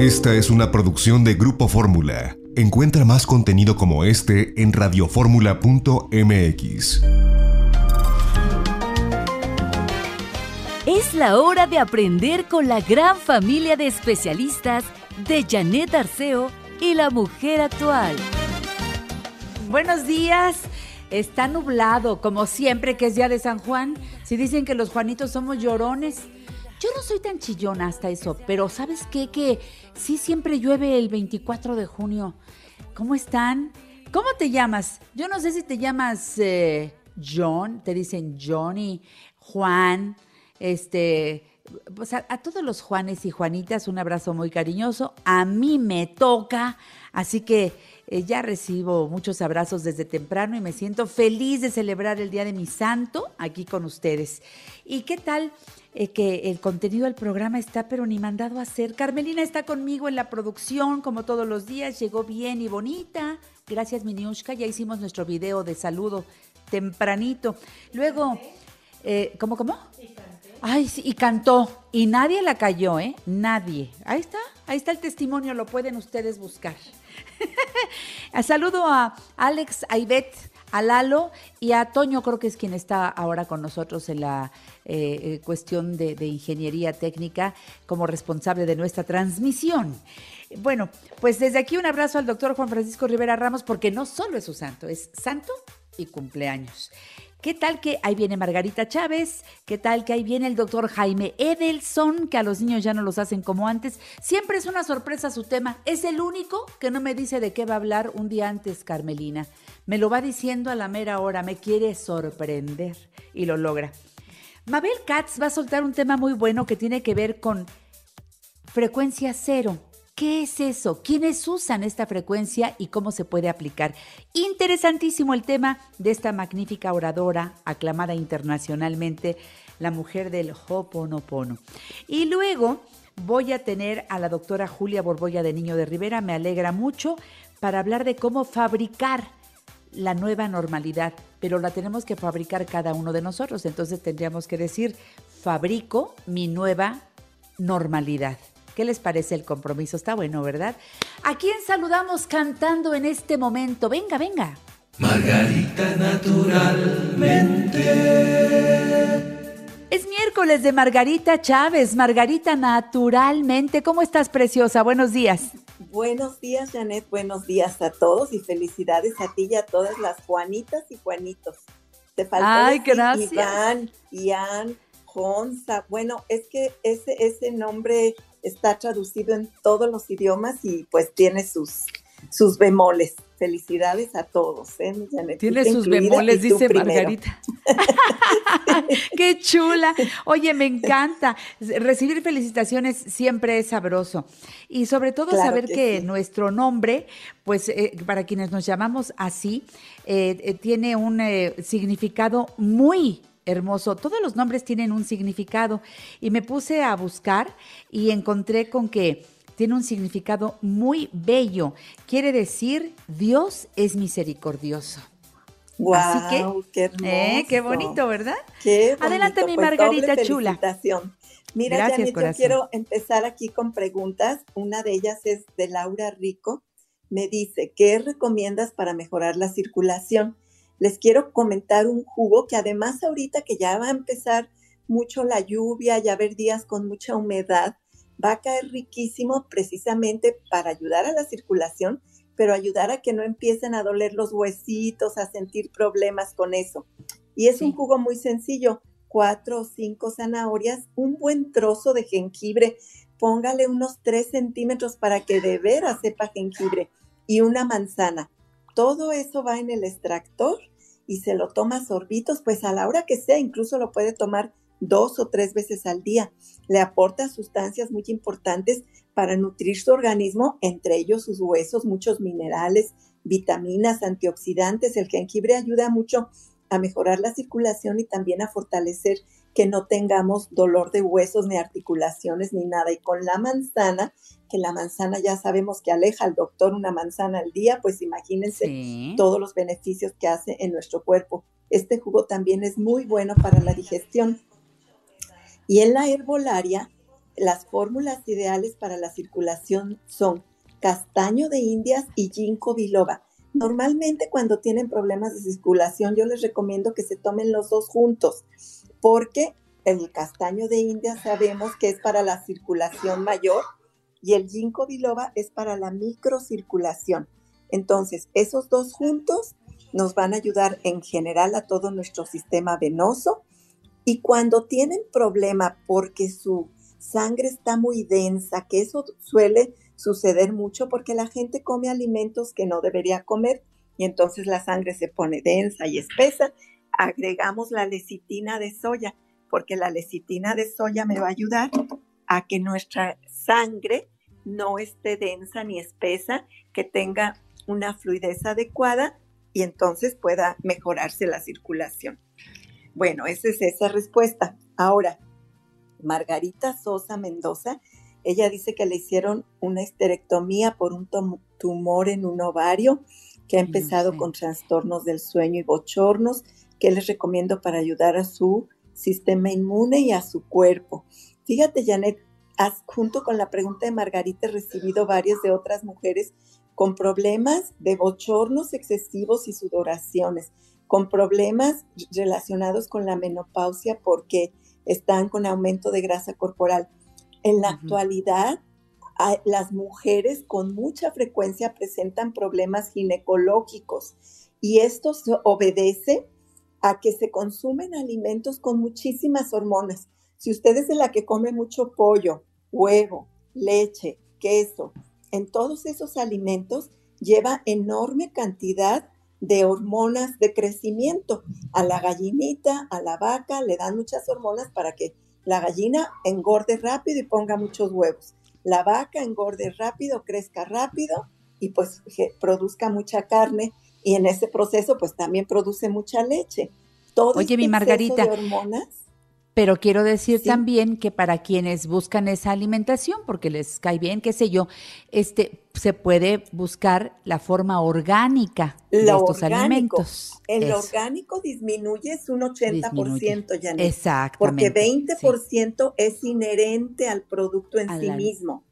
Esta es una producción de Grupo Fórmula. Encuentra más contenido como este en radioformula.mx. Es la hora de aprender con la gran familia de especialistas de Janet Arceo y la mujer actual. Buenos días. Está nublado, como siempre que es día de San Juan. Si dicen que los Juanitos somos llorones. Yo no soy tan chillona hasta eso, pero ¿sabes qué? Que sí siempre llueve el 24 de junio. ¿Cómo están? ¿Cómo te llamas? Yo no sé si te llamas eh, John, te dicen Johnny, Juan, este, pues a, todos los Juanes y Juanitas un abrazo muy cariñoso. A mí me toca, así que eh, ya recibo muchos abrazos desde temprano y me siento feliz de celebrar el Día de mi Santo aquí con ustedes. ¿Y qué tal? Eh, que el contenido del programa está pero ni mandado a hacer. Carmelina está conmigo en la producción como todos los días, llegó bien y bonita. Gracias Miniushka, ya hicimos nuestro video de saludo tempranito. Luego, eh, ¿cómo, cómo? Ay, sí, y cantó. Y nadie la cayó, ¿eh? Nadie. Ahí está, ahí está el testimonio, lo pueden ustedes buscar. Saludo a Alex Aibet, a Lalo y a Toño, creo que es quien está ahora con nosotros en la eh, eh, cuestión de, de ingeniería técnica como responsable de nuestra transmisión. Bueno, pues desde aquí un abrazo al doctor Juan Francisco Rivera Ramos, porque no solo es su santo, es santo y cumpleaños. ¿Qué tal que ahí viene Margarita Chávez? ¿Qué tal que ahí viene el doctor Jaime Edelson, que a los niños ya no los hacen como antes? Siempre es una sorpresa su tema. Es el único que no me dice de qué va a hablar un día antes, Carmelina. Me lo va diciendo a la mera hora, me quiere sorprender y lo logra. Mabel Katz va a soltar un tema muy bueno que tiene que ver con frecuencia cero. ¿Qué es eso? ¿Quiénes usan esta frecuencia y cómo se puede aplicar? Interesantísimo el tema de esta magnífica oradora, aclamada internacionalmente, la mujer del Hoponopono. Y luego voy a tener a la doctora Julia Borbolla de Niño de Rivera, me alegra mucho, para hablar de cómo fabricar la nueva normalidad, pero la tenemos que fabricar cada uno de nosotros. Entonces tendríamos que decir, fabrico mi nueva normalidad. ¿Qué les parece el compromiso? Está bueno, ¿verdad? ¿A quién saludamos cantando en este momento? Venga, venga. Margarita naturalmente. Es miércoles de Margarita Chávez. Margarita naturalmente. ¿Cómo estás, preciosa? Buenos días. Buenos días, Janet. Buenos días a todos y felicidades a ti y a todas las Juanitas y Juanitos. Te falta Ay, gracias. Iván, Ian, Jonza. Bueno, es que ese, ese nombre está traducido en todos los idiomas y pues tiene sus, sus bemoles. Felicidades a todos, ¿eh, Janet? Tiene sus bemoles, dice Margarita. Qué chula. Oye, me encanta. Recibir felicitaciones siempre es sabroso. Y sobre todo saber que, nuestro nombre, pues eh, para quienes nos llamamos así, eh, eh, tiene un significado muy hermoso. Todos los nombres tienen un significado. Y me puse a buscar y encontré con que tiene un significado muy bello. Quiere decir, Dios es misericordioso. Wow, Así que, qué hermoso. Eh, qué bonito, ¿verdad? Qué Adelante, mi pues, Margarita chula. Mira, Gracias, yo quiero empezar aquí con preguntas. Una de ellas es de Laura Rico. Me dice, ¿qué recomiendas para mejorar la circulación? Les quiero comentar un jugo que además ahorita que ya va a empezar mucho la lluvia, ya haber días con mucha humedad, va a caer riquísimo precisamente para ayudar a la circulación, pero ayudar a que no empiecen a doler los huesitos, a sentir problemas con eso. Y es un jugo muy sencillo, cuatro o cinco zanahorias, un buen trozo de jengibre, póngale unos tres centímetros para que de veras sepa jengibre y una manzana. Todo eso va en el extractor y se lo toma sorbitos, pues a la hora que sea, incluso lo puede tomar dos o tres veces al día. Le aporta sustancias muy importantes para nutrir su organismo, entre ellos sus huesos, muchos minerales, vitaminas, antioxidantes. El jengibre ayuda mucho a mejorar la circulación y también a fortalecer que no tengamos dolor de huesos ni articulaciones ni nada. Y con la manzana, que la manzana ya sabemos que aleja al doctor una manzana al día, pues imagínense todos los beneficios que hace en nuestro cuerpo. Este jugo también es muy bueno para la digestión. Y en la herbolaria las fórmulas ideales para la circulación son castaño de indias y ginkgo biloba. Normalmente cuando tienen problemas de circulación yo les recomiendo que se tomen los dos juntos porque el castaño de indias sabemos que es para la circulación mayor y el ginkgo biloba es para la microcirculación. Entonces, esos dos juntos nos van a ayudar en general a todo nuestro sistema venoso y cuando tienen problema porque su sangre está muy densa, que eso suele suceder mucho porque la gente come alimentos que no debería comer y entonces la sangre se pone densa y espesa, agregamos la lecitina de soya, porque la lecitina de soya me va a ayudar a que nuestra sangre no esté densa ni espesa, que tenga una fluidez adecuada y entonces pueda mejorarse la circulación. Bueno, esa es esa respuesta. Ahora, Margarita Sosa Mendoza, ella dice que le hicieron una esterectomía por un tumor en un ovario, que ha empezado con trastornos del sueño y bochornos, que les recomiendo para ayudar a su sistema inmune y a su cuerpo. Fíjate, Janet, junto con la pregunta de Margarita, he recibido varias de otras mujeres con problemas de bochornos excesivos y sudoraciones, con problemas relacionados con la menopausia porque están con aumento de grasa corporal. En la actualidad, las mujeres con mucha frecuencia presentan problemas ginecológicos y esto obedece a que se consumen alimentos con muchísimas hormonas. Si usted es la que come mucho pollo, huevo, leche, queso, en todos esos alimentos lleva enorme cantidad de hormonas de crecimiento. A la gallinita, a la vaca, le dan muchas hormonas para que la gallina engorde rápido y ponga muchos huevos. La vaca engorde rápido, crezca rápido y pues produzca mucha carne y en ese proceso pues también produce mucha leche. Todo Oye, mi este Margarita, hormonas, pero quiero decir también que para quienes buscan esa alimentación, porque les cae bien, qué sé yo, este se puede buscar la forma orgánica de estos alimentos. El orgánico disminuye es un 80%, ya Exactamente. Porque 20% es inherente al producto en sí mismo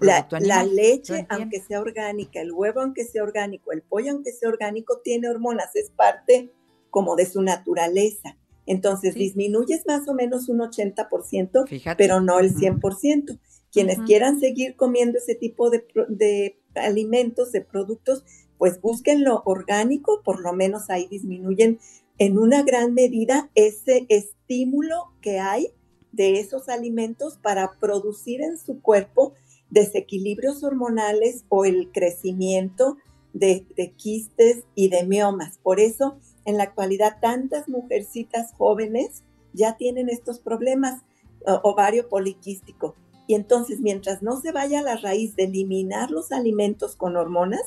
la, la, leche, aunque sea orgánica, el huevo, aunque sea orgánico, el pollo, aunque sea orgánico, tiene hormonas, es parte como de su naturaleza. Entonces, disminuyes más o menos un 80%, pero no el 100%. Quienes quieran seguir comiendo ese tipo de, de alimentos, de productos, pues busquen lo orgánico, por lo menos ahí disminuyen en una gran medida ese estímulo que hay de esos alimentos para producir en su cuerpo desequilibrios hormonales o el crecimiento de, quistes y de miomas. Por eso, en la actualidad, tantas mujercitas jóvenes ya tienen estos problemas ovario poliquístico. Y entonces, mientras no se vaya a la raíz de eliminar los alimentos con hormonas,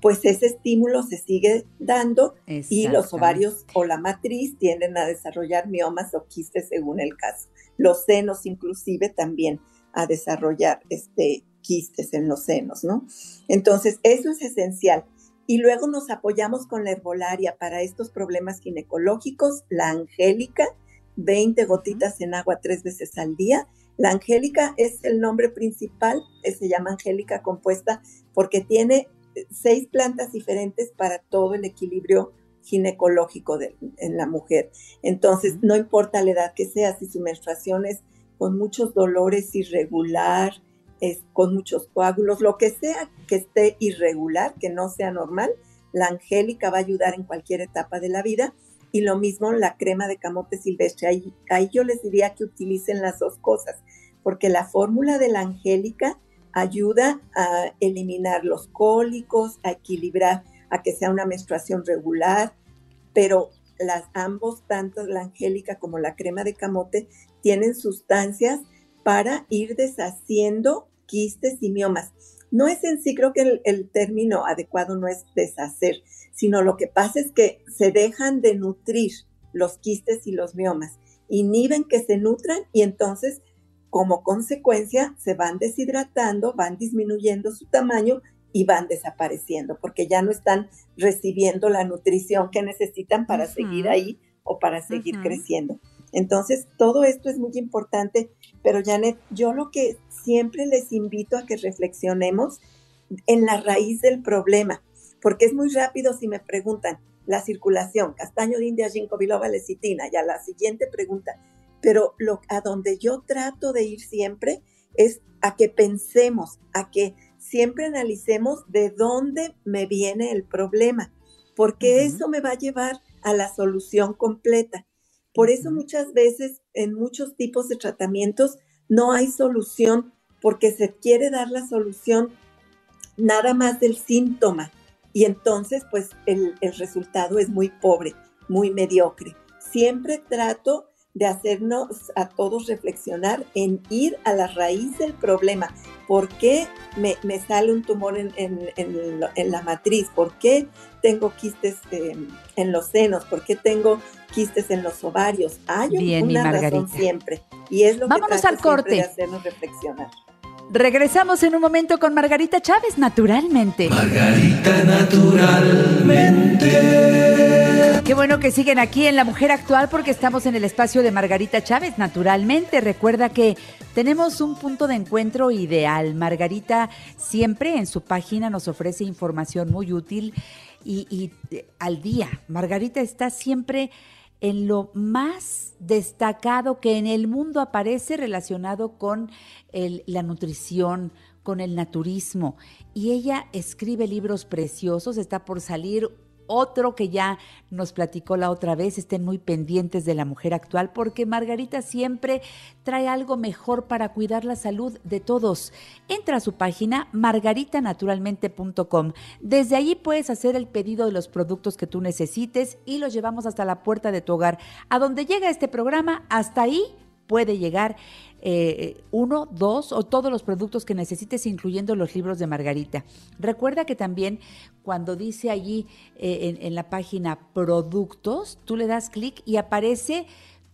pues ese estímulo se sigue dando y los ovarios o la matriz tienden a desarrollar miomas o quistes según el caso. Los senos inclusive también a desarrollar este, quistes en los senos, ¿no? Entonces, eso es esencial. Y luego nos apoyamos con la herbolaria para estos problemas ginecológicos, la angélica, 20 gotitas en agua tres veces al día. La angélica es el nombre principal, eh, se llama angélica compuesta porque tiene eh, seis plantas diferentes para todo el equilibrio ginecológico de, en la mujer. Entonces, no importa la edad que sea, si su menstruación es con muchos dolores irregular, es, con muchos coágulos, lo que sea que esté irregular, que no sea normal, la angélica va a ayudar en cualquier etapa de la vida. Y lo mismo la crema de camote silvestre. Ahí, ahí yo les diría que utilicen las dos cosas, porque la fórmula de la angélica ayuda a eliminar los cólicos, a equilibrar, a que sea una menstruación regular, pero las ambos, tanto la angélica como la crema de camote, tienen sustancias para ir deshaciendo quistes y miomas. No es en sí, creo que el, término adecuado no es deshacer, sino lo que pasa es que se dejan de nutrir los quistes y los miomas, inhiben que se nutran y entonces como consecuencia se van deshidratando, van disminuyendo su tamaño y van desapareciendo porque ya no están recibiendo la nutrición que necesitan para seguir ahí o para seguir creciendo. Entonces, todo esto es muy importante Pero Janet, yo lo que siempre les invito a que reflexionemos en la raíz del problema, porque es muy rápido si me preguntan la circulación, castaño de India, ginkgo biloba, lecitina, ya la siguiente pregunta, pero lo, a donde yo trato de ir siempre es a que pensemos, a que siempre analicemos de dónde me viene el problema, porque eso me va a llevar a la solución completa. Por eso muchas veces en muchos tipos de tratamientos no hay solución porque se quiere dar la solución nada más del síntoma y entonces pues el, el resultado es muy pobre, muy mediocre. Siempre trato de hacernos a todos reflexionar en ir a la raíz del problema. ¿Por qué me, sale un tumor en, la matriz? ¿Por qué tengo quistes en los senos? ¿Por qué tengo quistes en los ovarios? Hay una razón siempre. Y es lo Vámonos al corte. de hacernos reflexionar. Regresamos en un momento con Margarita Chávez, naturalmente. Margarita, naturalmente. Qué bueno que siguen aquí en La Mujer Actual porque estamos en el espacio de Margarita Chávez, naturalmente. Recuerda que tenemos un punto de encuentro ideal. Margarita siempre en su página nos ofrece información muy útil y, y eh, al día. Margarita está siempre en lo más destacado que en el mundo aparece relacionado con la nutrición, con el naturismo. Y ella escribe libros preciosos, está por salir otro que ya nos platicó la otra vez, estén muy pendientes de la mujer actual, porque Margarita siempre trae algo mejor para cuidar la salud de todos. Entra a su página margaritanaturalmente.com. Desde allí puedes hacer el pedido de los productos que tú necesites y los llevamos hasta la puerta de tu hogar. A donde llega este programa, hasta ahí puede llegar eh, uno, dos o todos los productos que necesites, incluyendo los libros de Margarita. Recuerda que también cuando dice allí eh, en, la página productos, tú le das clic y aparece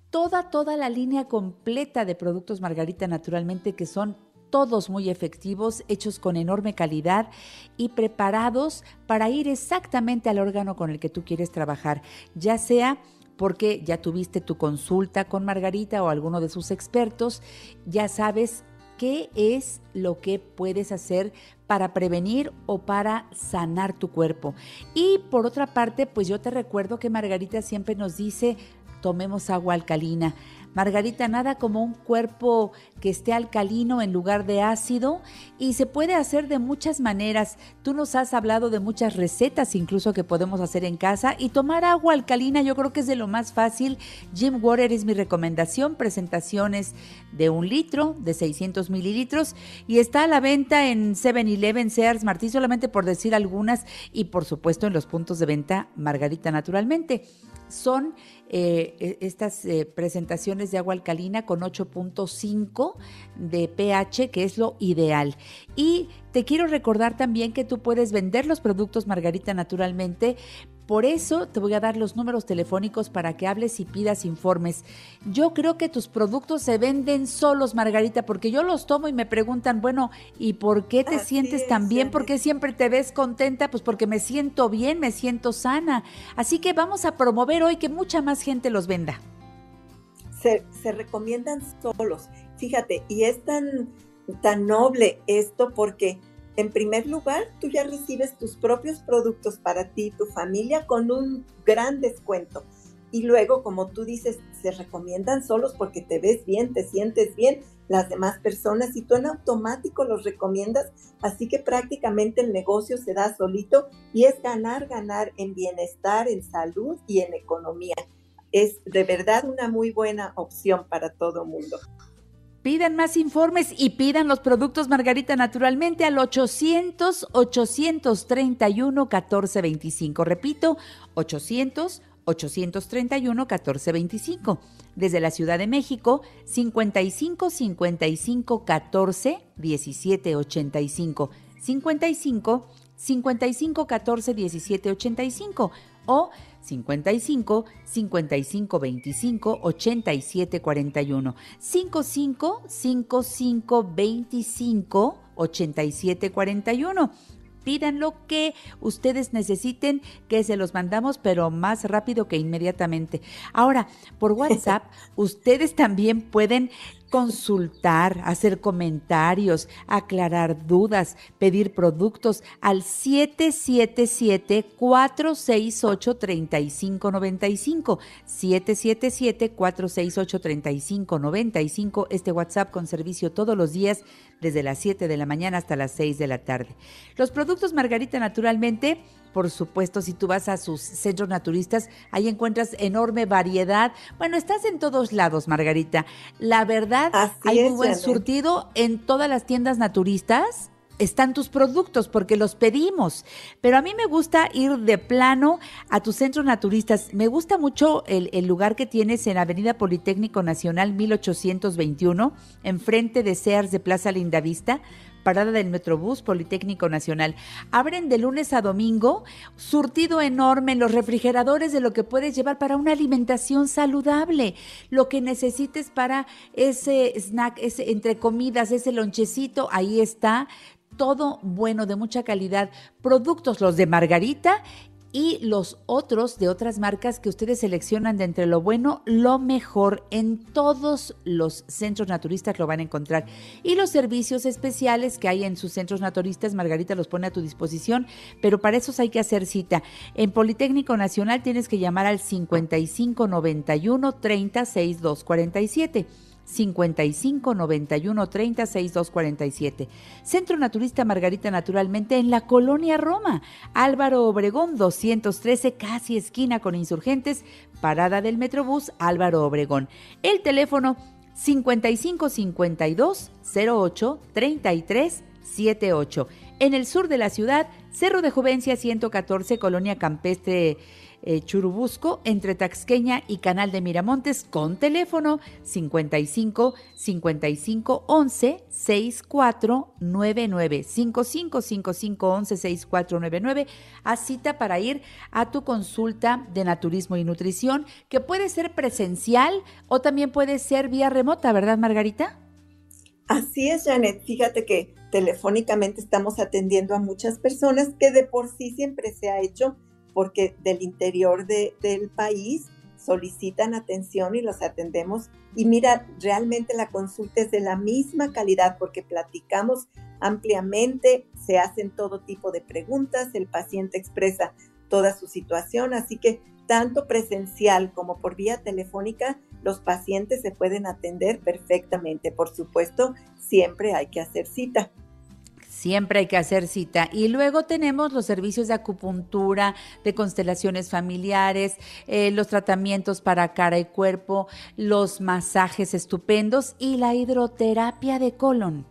toda, toda la línea completa de productos Margarita naturalmente que son todos muy efectivos, hechos con enorme calidad y preparados para ir exactamente al órgano con el que tú quieres trabajar, ya sea porque ya tuviste tu consulta con Margarita o alguno de sus expertos, ya sabes qué es lo que puedes hacer para prevenir o para sanar tu cuerpo. Y por otra parte, pues yo te recuerdo que Margarita siempre nos dice, tomemos agua alcalina. Margarita, nada como un cuerpo que esté alcalino en lugar de ácido y se puede hacer de muchas maneras. Tú nos has hablado de muchas recetas incluso que podemos hacer en casa y tomar agua alcalina yo creo que es de lo más fácil. Jim Water es mi recomendación, presentaciones de un litro, de 600 mililitros y está a la venta en 7-Eleven, Sears, Martí, solamente por decir algunas y por supuesto en los puntos de venta Margarita naturalmente. Son eh, e, estas eh, presentaciones de agua alcalina con 8.5 de pH, que es lo ideal. Y te quiero recordar también que tú puedes vender los productos Margarita naturalmente por eso te voy a dar los números telefónicos para que hables y pidas informes. Yo creo que tus productos se venden solos, Margarita, porque yo los tomo y me preguntan, bueno, ¿y por qué te sientes tan bien? ¿Por qué siempre te ves contenta? Pues porque me siento bien, me siento sana. Así que vamos a promover hoy que mucha más gente los venda. Se, recomiendan solos. Fíjate, y es tan, tan noble esto porque en primer lugar, tú ya recibes tus propios productos para ti tu familia con un gran descuento. Y luego, como tú dices, se recomiendan solos porque te ves bien, te sientes bien, las demás personas y tú en automático los recomiendas. Así que prácticamente el negocio se da solito y es ganar, ganar en bienestar, en salud y en economía. Es de verdad una muy buena opción para todo mundo. Pidan más informes y pidan los productos Margarita naturalmente al 800-831-1425. Repito, 800-831-1425. Desde la Ciudad de México, 55 55 14 17 85. 55 55 14 17 85 o 55 55 25 87 41 55 55 25 87 41 pidan lo que ustedes necesiten, que se los mandamos, pero más rápido que inmediatamente. Ahora, por WhatsApp, ustedes también pueden consultar, hacer comentarios, aclarar dudas, pedir productos al 777-468-3595. 777-468-3595. Este WhatsApp con servicio todos los días desde las 7 de la mañana hasta las 6 de la tarde. Los productos Margarita naturalmente por supuesto, si tú vas a sus centros naturistas, ahí encuentras enorme variedad. Bueno, estás en todos lados, Margarita. La verdad, hay un buen surtido en todas las tiendas naturistas están tus productos porque los pedimos. Pero a mí me gusta ir de plano a tus centros naturistas. Me gusta mucho el, el, lugar que tienes en Avenida Politécnico Nacional 1821, enfrente de Sears de Plaza Lindavista parada del Metrobús Politécnico Nacional. Abren de lunes a domingo, surtido enorme en los refrigeradores de lo que puedes llevar para una alimentación saludable, lo que necesites para ese snack, ese entre comidas, ese lonchecito, ahí está. Todo bueno, de mucha calidad, productos los de Margarita y los otros de otras marcas que ustedes seleccionan de entre lo bueno, lo mejor. En todos los centros naturistas lo van a encontrar. Y los servicios especiales que hay en sus centros naturistas, Margarita los pone a tu disposición, pero para eso hay que hacer cita. En Politécnico Nacional tienes que llamar al 5591 36247. 55 91 30 6247. Centro Naturista Margarita Naturalmente en la Colonia Roma. Álvaro Obregón 213, casi esquina con insurgentes, parada del Metrobús Álvaro Obregón. El teléfono 55 52 08 33 78. En el sur de la ciudad, Cerro de Juvencia 114, Colonia Campestre eh, Churubusco, entre Taxqueña y Canal de Miramontes, con teléfono 55 55 11 6499 55 55 11 6499 a cita para ir a tu consulta de naturismo y nutrición, que puede ser presencial o también puede ser vía remota, ¿verdad, Margarita? Así es, Janet. Fíjate que telefónicamente estamos atendiendo a muchas personas que de por sí siempre se ha hecho porque del interior del país solicitan atención y los atendemos. Y mira, realmente la consulta es de la misma calidad porque platicamos ampliamente, se hacen todo tipo de preguntas, el paciente expresa toda su situación, así que tanto presencial como por vía telefónica, los pacientes se pueden atender perfectamente. Por supuesto, siempre hay que hacer cita. Siempre hay que hacer cita. Y luego tenemos los servicios de acupuntura, de constelaciones familiares, eh, los tratamientos para cara y cuerpo, los masajes estupendos y la hidroterapia de colon.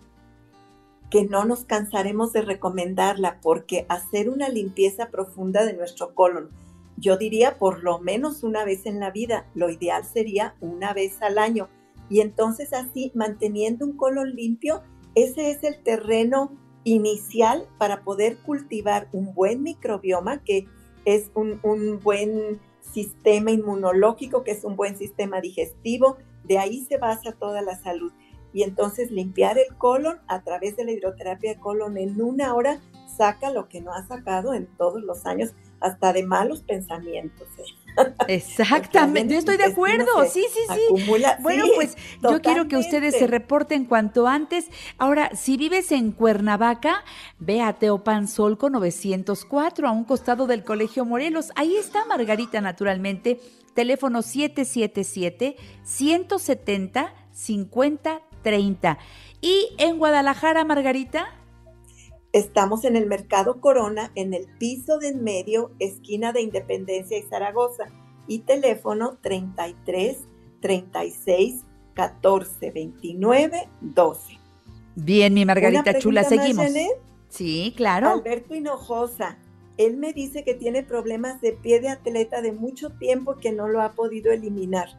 Que no nos cansaremos de recomendarla porque hacer una limpieza profunda de nuestro colon, yo diría por lo menos una vez en la vida, lo ideal sería una vez al año. Y entonces así, manteniendo un colon limpio, ese es el terreno inicial para poder cultivar un buen microbioma, que es un, buen sistema inmunológico, que es un buen sistema digestivo. De ahí se basa toda la salud. Y entonces limpiar el colon a través de la hidroterapia de colon en una hora saca lo que no ha sacado en todos los años, hasta de malos pensamientos. ¿eh? Exactamente, yo estoy de acuerdo, sí, sí, sí. bueno, pues yo quiero que ustedes se reporten cuanto antes. Ahora, si vives en Cuernavaca, ve a Teopanzolco 904, a un costado del Colegio Morelos. Ahí está Margarita, naturalmente. Teléfono 777-170-5030. Y en Guadalajara, Margarita. Estamos en el Mercado Corona, en el piso de en medio, esquina de Independencia y Zaragoza, y teléfono 33 36 14 29 12. Bien, mi Margarita Chula, seguimos. sí, claro. Alberto Hinojosa, él me dice que tiene problemas de pie de atleta de mucho tiempo que no lo ha podido eliminar.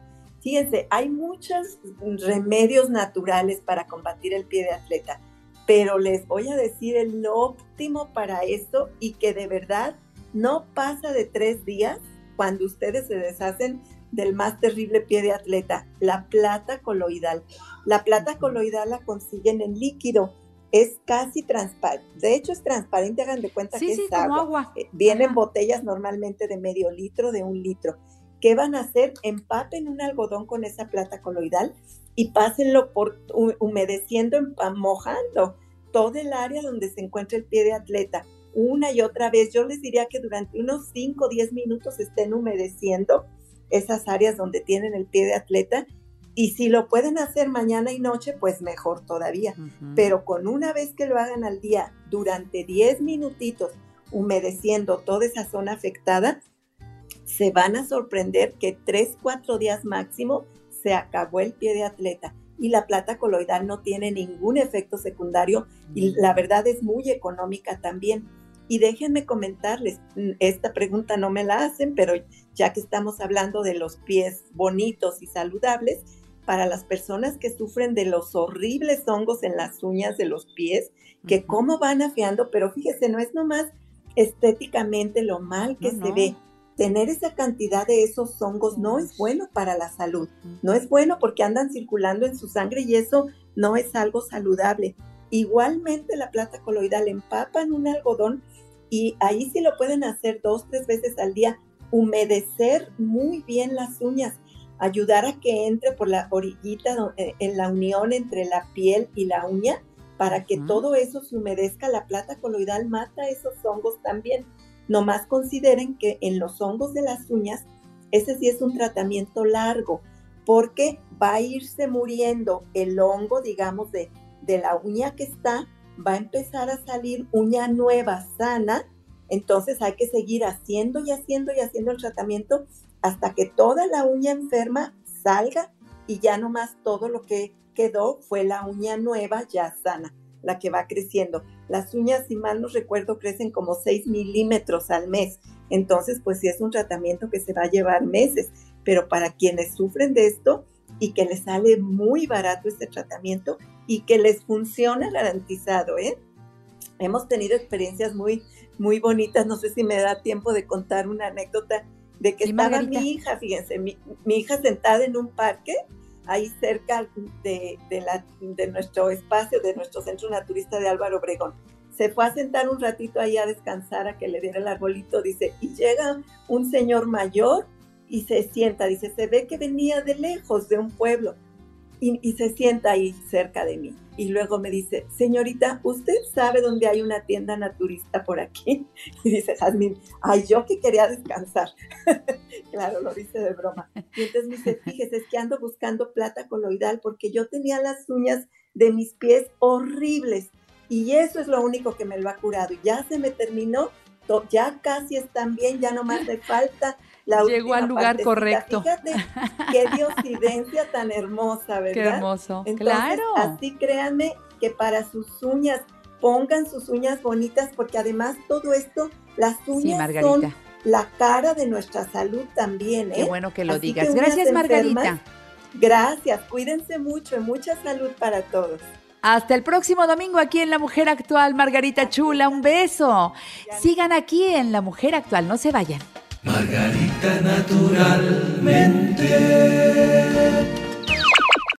Fíjense, hay muchos remedios naturales para combatir el pie de atleta pero les voy a decir el óptimo para esto y que de verdad no pasa de tres días cuando ustedes se deshacen del más terrible pie de atleta, la plata coloidal. La plata coloidal la consiguen en líquido, es casi transparente, de hecho es transparente, hagan de cuenta que es agua. Eh, vienen botellas normalmente de medio litro, de un litro. ¿Qué van a hacer? Empapen un algodón con esa plata coloidal y pásenlo por humedeciendo, mojando todo el área donde se encuentra el pie de atleta una y otra vez. Yo les diría que durante unos 5 o 10 minutos estén humedeciendo esas áreas donde tienen el pie de atleta. Y si lo pueden hacer mañana y noche, pues mejor todavía. Pero con una vez que lo hagan al día, durante 10 minutitos, humedeciendo toda esa zona afectada, se van a sorprender que 3, 4 días máximo se acabó el pie de atleta y la plata coloidal no tiene ningún efecto secundario y la verdad es muy económica también. Y déjenme comentarles, mm, esta pregunta no me la hacen, pero ya que estamos hablando de los pies bonitos y saludables, para las personas que sufren de los horribles hongos en las uñas de los pies, que cómo van afiando, pero fíjese, no es nomás estéticamente lo mal que se ve. Tener esa cantidad de esos hongos no es bueno para la salud. No es bueno porque andan circulando en su sangre y eso no es algo saludable. Igualmente la plata coloidal empapa en un algodón y ahí sí lo pueden hacer dos, tres veces al día, humedecer muy bien las uñas, ayudar a que entre por la orillita eh, en la unión entre la piel y la uña para que todo eso se humedezca. La plata coloidal mata esos hongos también. Nomás consideren que en los hongos de las uñas, ese sí es un tratamiento largo, porque va a irse muriendo el hongo, digamos, de, de la uña que está va a empezar a salir uña nueva, sana, entonces hay que seguir haciendo y haciendo y haciendo el tratamiento hasta que toda la uña enferma salga y ya nomás todo lo que quedó fue la uña nueva ya sana, la que va creciendo. Las uñas, si mal no recuerdo, crecen como 6 milímetros al mes. Entonces, pues sí es un tratamiento que se va a llevar meses, pero para quienes sufren de esto y que les sale muy barato este tratamiento, y que les funciona garantizado, ¿eh? Hemos tenido experiencias muy, muy bonitas. No sé si me da tiempo de contar una anécdota de que estaba mi hija, fíjense, mi, hija sentada en un parque ahí cerca de, nuestro espacio, de nuestro centro naturista de Álvaro Obregón. Se fue a sentar un ratito ahí a descansar, a que le diera el arbolito, dice, y llega un señor mayor y se sienta, dice, se ve que venía de lejos, de un pueblo y, se sienta ahí cerca de mí. Y luego me dice, señorita, ¿usted sabe dónde hay una tienda naturista por aquí? Y dice Jazmín, ay, yo que quería descansar. claro, lo dice de broma. Y entonces me dice, fíjese, es que ando buscando plata coloidal porque yo tenía las uñas de mis pies horribles. Y eso es lo único que me lo ha curado. Ya se me terminó, ya casi están bien, ya no más me falta Llegó al lugar correcto. Fíjate qué diosidencia tan hermosa, ¿verdad? Qué hermoso. claro. Así créanme que para sus uñas, pongan sus uñas bonitas, porque además todo esto, las uñas son la cara de nuestra salud también. ¿eh? Qué bueno que lo digas. Gracias, Margarita. gracias, cuídense mucho y mucha salud para todos. Hasta el próximo domingo aquí en La Mujer Actual, Margarita Chula, un beso. Sigan aquí en La Mujer Actual, no se vayan. Margarita naturalmente.